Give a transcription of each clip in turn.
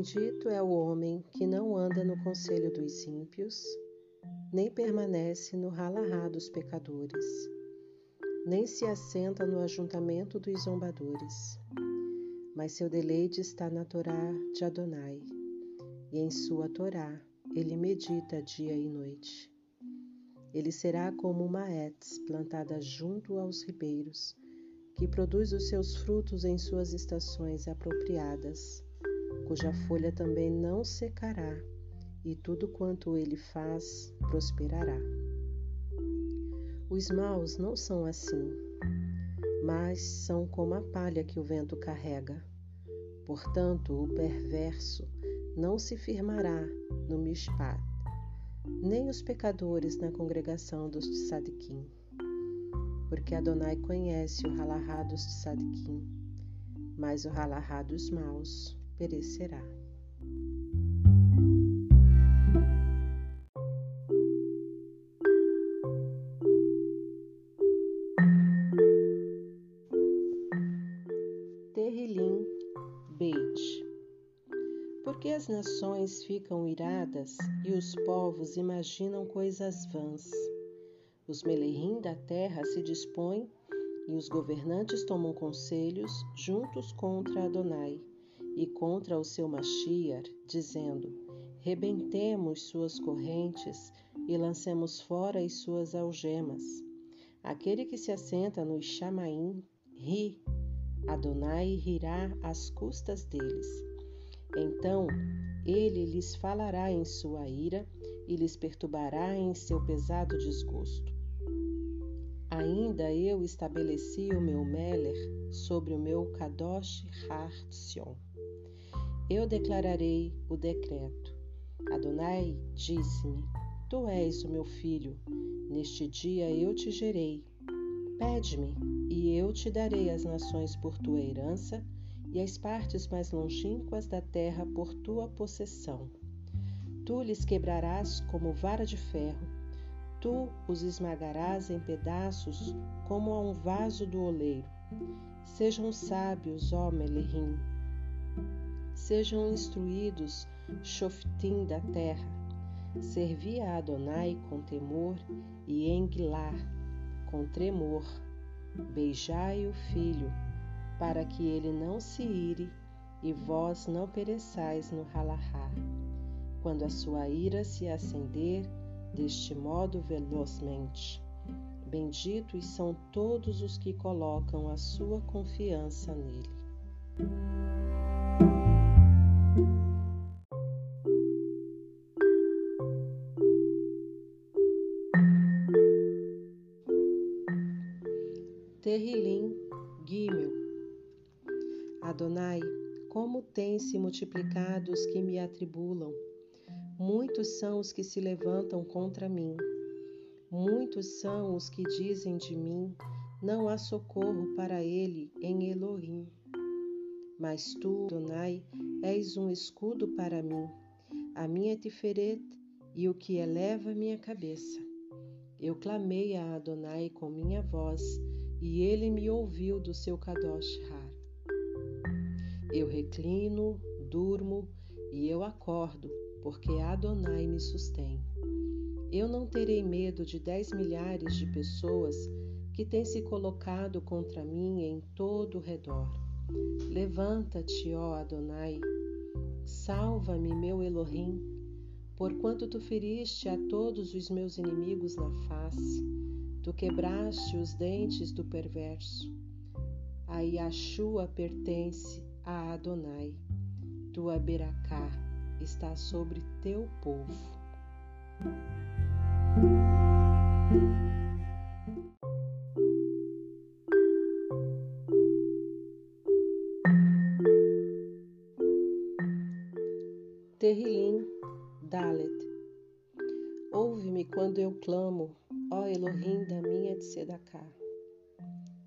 Bendito é o homem que não anda no conselho dos ímpios, nem permanece no ralarrá dos pecadores, nem se assenta no ajuntamento dos zombadores. Mas seu deleite está na Torá de Adonai, e em sua Torá ele medita dia e noite. Ele será como uma etz plantada junto aos ribeiros, que produz os seus frutos em suas estações apropriadas cuja folha também não secará, e tudo quanto ele faz prosperará. Os maus não são assim, mas são como a palha que o vento carrega. Portanto, o perverso não se firmará no Mishpat, nem os pecadores na congregação dos Tzadikim. Porque Adonai conhece o halahá dos Tzadikim, mas o halahá dos maus perecerá. Terrilim Beit Porque as nações ficam iradas e os povos imaginam coisas vãs. Os Melehim da terra se dispõem e os governantes tomam conselhos juntos contra Adonai e contra o seu Mashiach, dizendo: Rebentemos suas correntes e lancemos fora as suas algemas. Aquele que se assenta no Chamaim ri, Adonai rirá às custas deles. Então ele lhes falará em sua ira e lhes perturbará em seu pesado desgosto. Ainda eu estabeleci o meu Meler sobre o meu Kadosh Har Sion. Eu declararei o decreto. Adonai disse-me: Tu és o meu filho, neste dia eu te gerei. Pede-me, e eu te darei as nações por tua herança e as partes mais longínquas da terra por tua possessão. Tu lhes quebrarás como vara de ferro, tu os esmagarás em pedaços como a um vaso do oleiro. Sejam sábios, ó Melehim, Sejam instruídos, Shoftim da terra. Servi a Adonai com temor e enguilar com tremor. Beijai o filho, para que ele não se ire e vós não pereçais no halahá. Quando a sua ira se acender, deste modo velozmente. Benditos são todos os que colocam a sua confiança nele. Terrilim Gimel Adonai, como têm se multiplicado os que me atribulam. Muitos são os que se levantam contra mim. Muitos são os que dizem de mim: não há socorro para ele em Elohim. Mas tu, Adonai, és um escudo para mim, a minha tiferet e o que eleva minha cabeça. Eu clamei a Adonai com minha voz e ele me ouviu do seu Kadosh Har. Eu reclino, durmo e eu acordo, porque Adonai me sustém. Eu não terei medo de dez milhares de pessoas que têm se colocado contra mim em todo o redor. Levanta-te, ó Adonai, salva-me, meu Elohim, porquanto tu feriste a todos os meus inimigos na face Tu quebraste os dentes do perverso. A Yashua pertence a Adonai. Tua Beracá está sobre teu povo. Ó Elohim da minha tzedakah,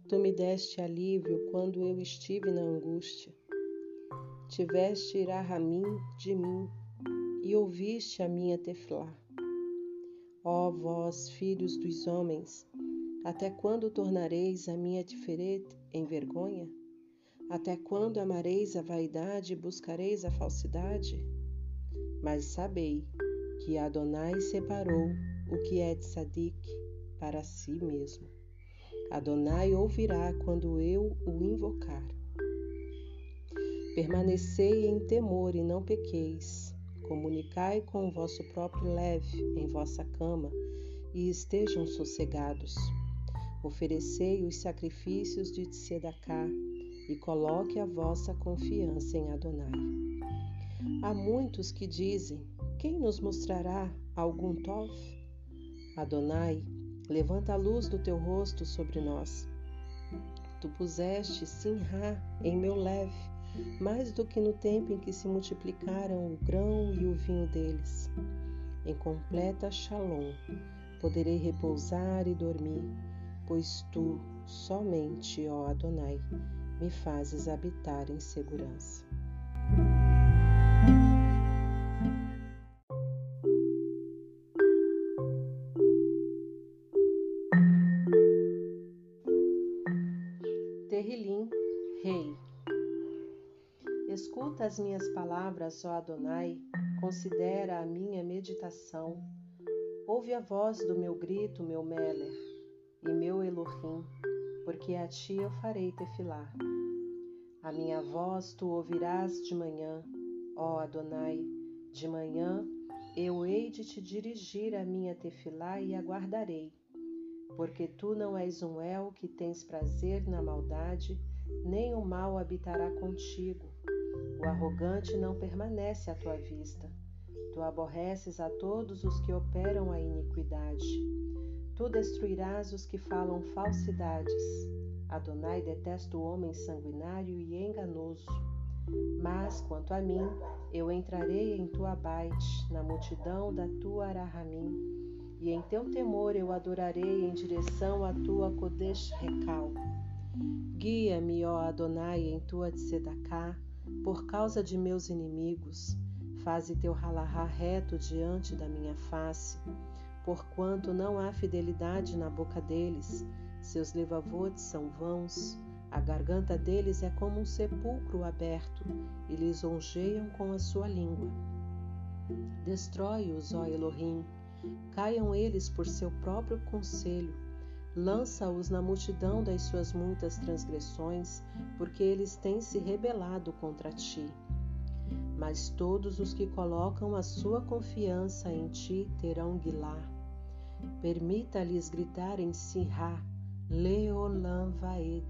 tu me deste alívio quando eu estive na angústia. Tiveste irahamim de mim e ouviste a minha teflá. Ó vós, filhos dos homens, até quando tornareis a minha tiferet em vergonha? Até quando amareis a vaidade e buscareis a falsidade? Mas sabei que Adonai separou o que é de Sadik para si mesmo. Adonai ouvirá quando eu o invocar. Permanecei em temor e não pequeis. Comunicai com o vosso próprio leve em vossa cama e estejam sossegados. Oferecei os sacrifícios de Tzedakah e coloque a vossa confiança em Adonai. Há muitos que dizem: Quem nos mostrará algum tof? Adonai, levanta a luz do teu rosto sobre nós. Tu puseste Sinra em meu leve, mais do que no tempo em que se multiplicaram o grão e o vinho deles. Em completa shalom poderei repousar e dormir, pois tu, somente, ó Adonai, me fazes habitar em segurança. Palavras, ó Adonai, considera a minha meditação. Ouve a voz do meu grito, meu Meler, e meu Elohim, porque a ti eu farei tefilar. A minha voz tu ouvirás de manhã, ó Adonai, de manhã eu hei de te dirigir a minha tefilá e aguardarei, porque tu não és um El que tens prazer na maldade, nem o mal habitará contigo. O arrogante não permanece à tua vista. Tu aborreces a todos os que operam a iniquidade. Tu destruirás os que falam falsidades. Adonai detesta o homem sanguinário e enganoso. Mas, quanto a mim, eu entrarei em tua baite, na multidão da tua Arahamim, e em teu temor eu adorarei em direção à tua Kodesh Recal. Guia-me, ó Adonai, em tua tzedakah, por causa de meus inimigos. Faze teu halahá reto diante da minha face, porquanto não há fidelidade na boca deles seus levavotes são vãos, a garganta deles é como um sepulcro aberto, e lisonjeiam com a sua língua. Destrói-os, ó Elohim, caiam eles por seu próprio conselho, lança-os na multidão das suas muitas transgressões, porque eles têm se rebelado contra ti. Mas todos os que colocam a sua confiança em ti terão guilá. Permita-lhes gritar em Sirá, Leolam Vaed,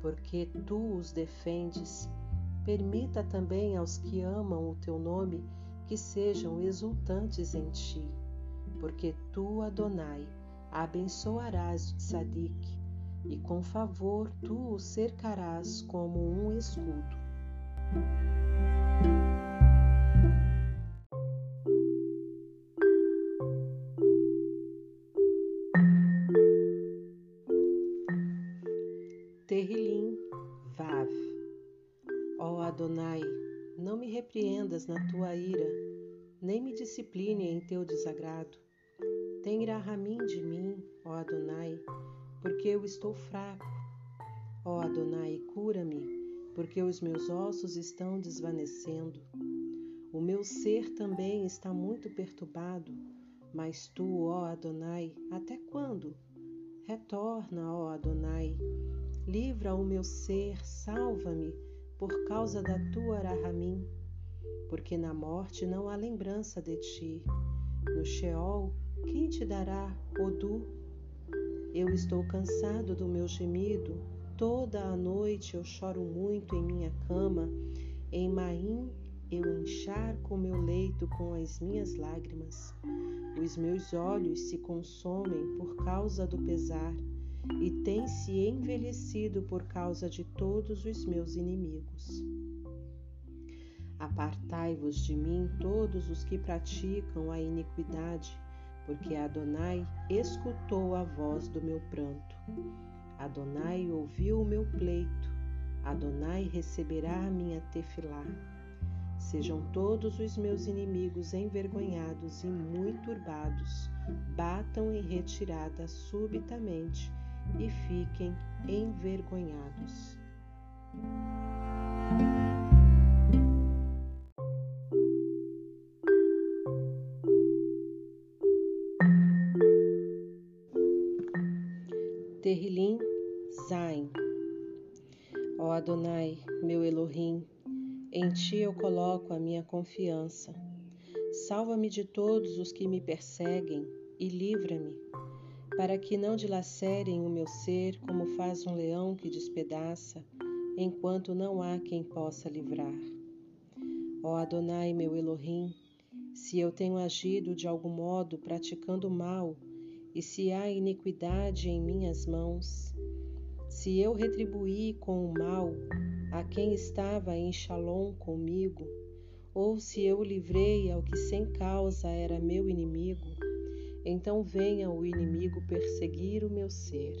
porque tu os defendes. Permita também aos que amam o teu nome que sejam exultantes em ti, porque tu, Adonai, abençoarás o tzadik, e com favor tu o cercarás como um escudo. Terrilim Vav. Ó Adonai, não me repreendas na tua ira, nem me discipline em teu desagrado. Tem rahamim de mim, ó Adonai, porque eu estou fraco. Ó Adonai, cura-me, porque os meus ossos estão desvanecendo. O meu ser também está muito perturbado, mas tu, ó Adonai, até quando? Retorna, ó Adonai, Livra o meu ser, salva-me, por causa da tua Arahamim, porque na morte não há lembrança de ti. No Sheol, quem te dará Odu? Eu estou cansado do meu gemido, toda a noite eu choro muito em minha cama, em Maim eu encharco o meu leito com as minhas lágrimas. Os meus olhos se consomem por causa do pesar e tem se envelhecido por causa de todos os meus inimigos. Apartai-vos de mim todos os que praticam a iniquidade, porque Adonai escutou a voz do meu pranto. Adonai ouviu o meu pleito. Adonai receberá a minha tefilá. Sejam todos os meus inimigos envergonhados e muito turbados, batam em retirada subitamente e fiquem envergonhados. Coloco a minha confiança. Salva-me de todos os que me perseguem e livra-me, para que não dilacerem o meu ser como faz um leão que despedaça, enquanto não há quem possa livrar. Ó Adonai, meu Elohim, se eu tenho agido de algum modo praticando mal, e se há iniquidade em minhas mãos, se eu retribuí com o mal a quem estava em Shalom comigo, ou se eu livrei ao que sem causa era meu inimigo, então venha o inimigo perseguir o meu ser,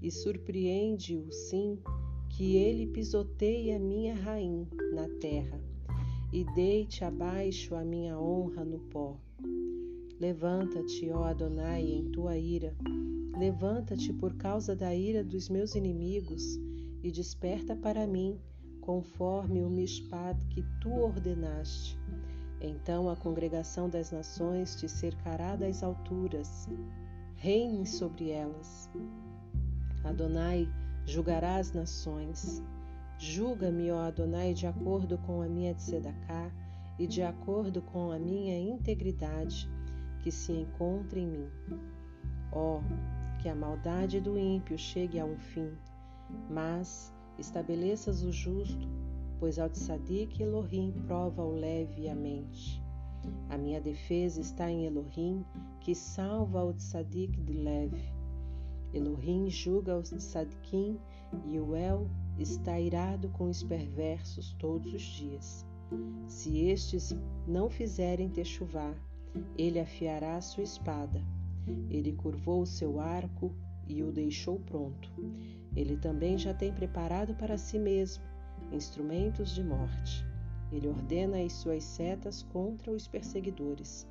e surpreende-o sim que ele pisoteie a minha rainha na terra, e deite abaixo a minha honra no pó. Levanta-te, ó Adonai, em tua ira. Levanta-te por causa da ira dos meus inimigos e desperta para mim, conforme o mishpat que tu ordenaste. Então a congregação das nações te cercará das alturas. Reine sobre elas. Adonai julgará as nações. Julga-me, ó Adonai, de acordo com a minha tzedakah e de acordo com a minha integridade que se encontra em mim. Ó, que a maldade do ímpio chegue a um fim, mas estabeleças o justo, pois ao tzadik Elohim prova o leve e a mente. A minha defesa está em Elohim, que salva o tzadik de leve. Elohim julga os tzadikim e o El está irado com os perversos todos os dias. Se estes não fizerem chuvar, ele afiará sua espada. Ele curvou o seu arco e o deixou pronto. Ele também já tem preparado para si mesmo instrumentos de morte. Ele ordena as suas setas contra os perseguidores.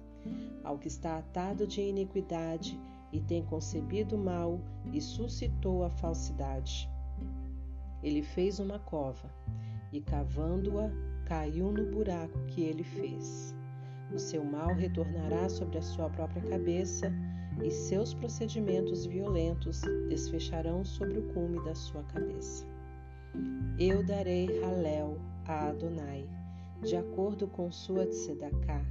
Ao que está atado de iniquidade e tem concebido mal e suscitou a falsidade. Ele fez uma cova e, cavando-a, caiu no buraco que ele fez. O seu mal retornará sobre a sua própria cabeça e seus procedimentos violentos desfecharão sobre o cume da sua cabeça. Eu darei Halel a Adonai, de acordo com sua tzedakah,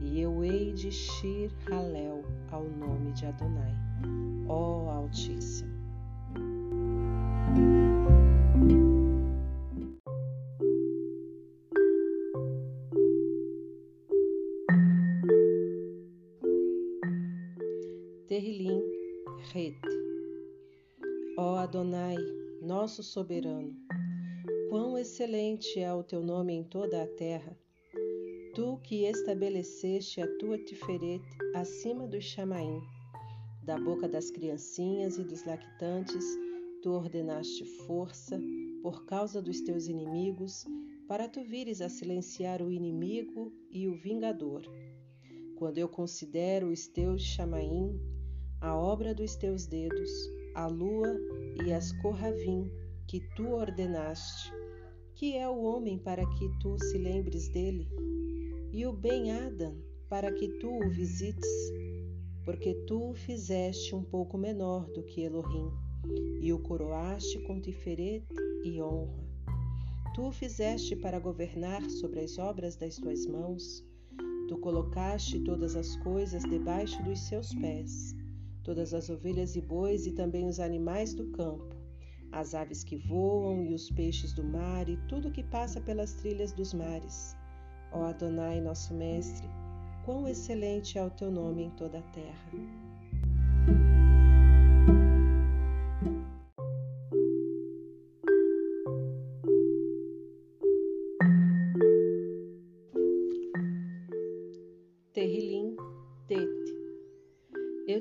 e eu hei de Shir Halel ao nome de Adonai, ó Altíssimo. Terrilim, Ret. Ó Adonai, nosso soberano, quão excelente é o teu nome em toda a terra. Tu que estabeleceste a tua tiferet acima dos chamaim, da boca das criancinhas e dos lactantes, tu ordenaste força por causa dos teus inimigos, para tu vires a silenciar o inimigo e o vingador. Quando eu considero os teus chamaim, a obra dos teus dedos, a lua e as corravim que tu ordenaste. Que é o homem para que tu se lembres dele? E o Ben-Adam para que tu o visites? Porque tu o fizeste um pouco menor do que Elohim, e o coroaste com tiferet e honra. Tu o fizeste para governar sobre as obras das tuas mãos. Tu colocaste todas as coisas debaixo dos seus pés todas as ovelhas e bois e também os animais do campo, as aves que voam e os peixes do mar e tudo que passa pelas trilhas dos mares. Ó Adonai, nosso Mestre, quão excelente é o teu nome em toda a terra.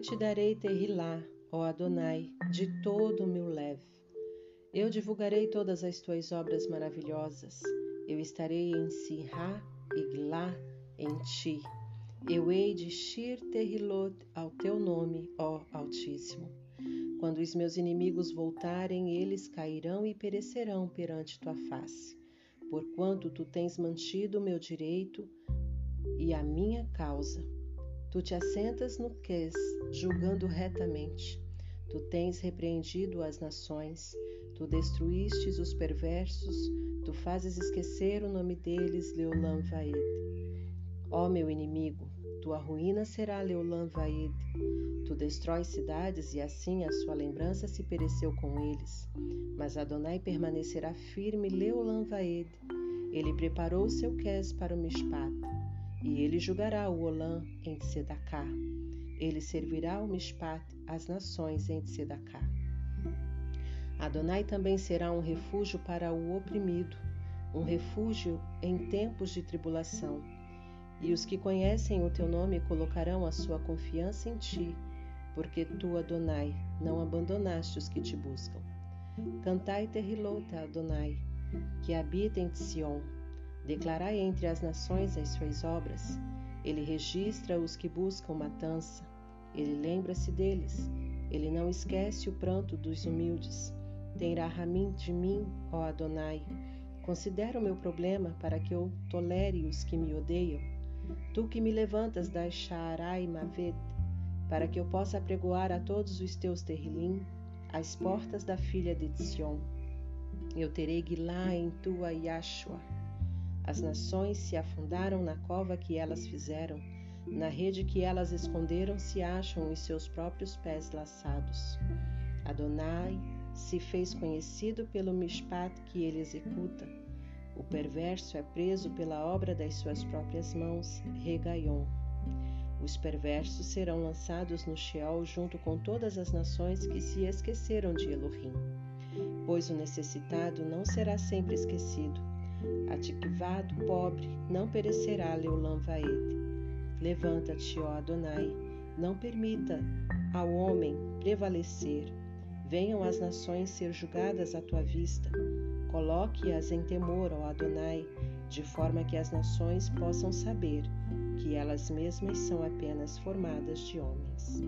Te darei Terrilá, ó Adonai, de todo o meu leve. Eu divulgarei todas as tuas obras maravilhosas. Eu estarei em Sirá e Glá em ti. Eu hei de Shir Terrilot ao teu nome, ó Altíssimo. Quando os meus inimigos voltarem, eles cairão e perecerão perante tua face, porquanto tu tens mantido o meu direito e a minha causa. Tu te assentas no ques, julgando retamente. Tu tens repreendido as nações, tu destruístes os perversos, tu fazes esquecer o nome deles, Leolam Vaed. Ó meu inimigo, tua ruína será Leolam Vaed. Tu destróis cidades e assim a sua lembrança se pereceu com eles. Mas Adonai permanecerá firme Leolam Vaed. Ele preparou seu ques para o Mishpat, e ele julgará o Olam em Tzedakah. Ele servirá o Mishpat às nações em Tzedakah. Adonai também será um refúgio para o oprimido, um refúgio em tempos de tribulação. E os que conhecem o teu nome colocarão a sua confiança em ti, porque tu, Adonai, não abandonaste os que te buscam. Cantai Terrilota, Adonai, que habita em Sion. Declarai entre as nações as suas obras. Ele registra os que buscam matança. Ele lembra-se deles. Ele não esquece o pranto dos humildes. Tem Rahamim de mim, ó Adonai. Considera o meu problema para que eu tolere os que me odeiam. Tu que me levantas da Shaarai Mavet, para que eu possa apregoar a todos os teus terrilim, as portas da filha de Sion. Eu terei Guilá em tua Yashua. As nações se afundaram na cova que elas fizeram, na rede que elas esconderam se acham os seus próprios pés laçados. Adonai se fez conhecido pelo mishpat que ele executa. O perverso é preso pela obra das suas próprias mãos, Regaion. Os perversos serão lançados no Sheol junto com todas as nações que se esqueceram de Elohim. Pois o necessitado não será sempre esquecido. Atiquivado, pobre, não perecerá Leulam Vaed. Levanta-te, ó Adonai, não permita ao homem prevalecer. Venham as nações ser julgadas à tua vista. Coloque-as em temor, ó Adonai, de forma que as nações possam saber que elas mesmas são apenas formadas de homens.